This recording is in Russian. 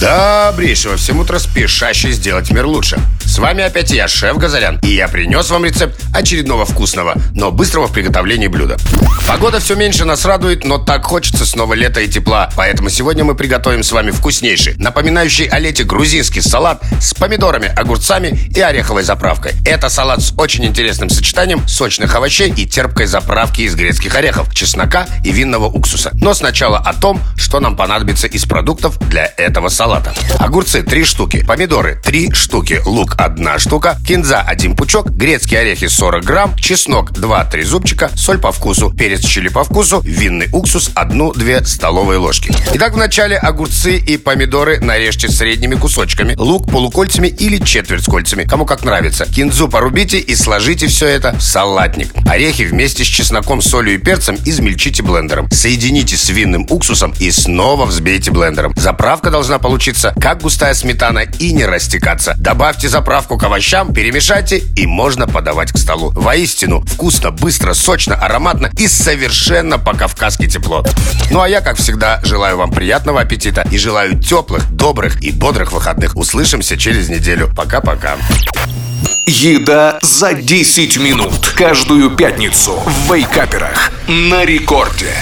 Добрейшего всем утра спешащий сделать мир лучше. С вами опять я, шеф Газарян, и я принес вам рецепт очередного вкусного, но быстрого в приготовлении блюда. Погода все меньше нас радует, но так хочется снова лета и тепла, поэтому сегодня мы приготовим с вами вкуснейший, напоминающий о лете грузинский салат с помидорами, огурцами и ореховой заправкой. Это салат с очень интересным сочетанием сочных овощей и терпкой заправки из грецких орехов, чеснока и винного уксуса. Но сначала о том, что нам понадобится из продуктов для этого салата. Огурцы 3 штуки, помидоры 3 штуки, лук одна штука, кинза один пучок, грецкие орехи 40 грамм, чеснок 2-3 зубчика, соль по вкусу, перец чили по вкусу, винный уксус 1-2 столовые ложки. Итак, вначале огурцы и помидоры нарежьте средними кусочками, лук полукольцами или четверть кольцами, кому как нравится. Кинзу порубите и сложите все это в салатник. Орехи вместе с чесноком, солью и перцем измельчите блендером. Соедините с винным уксусом и снова взбейте блендером. Заправка должна получиться как густая сметана и не растекаться. Добавьте заправку к овощам, перемешайте и можно подавать к столу. Воистину, вкусно, быстро, сочно, ароматно и совершенно по-кавказски тепло. Ну а я, как всегда, желаю вам приятного аппетита и желаю теплых, добрых и бодрых выходных. Услышимся через неделю. Пока-пока. Еда за 10 минут. Каждую пятницу в Вейкаперах. На рекорде.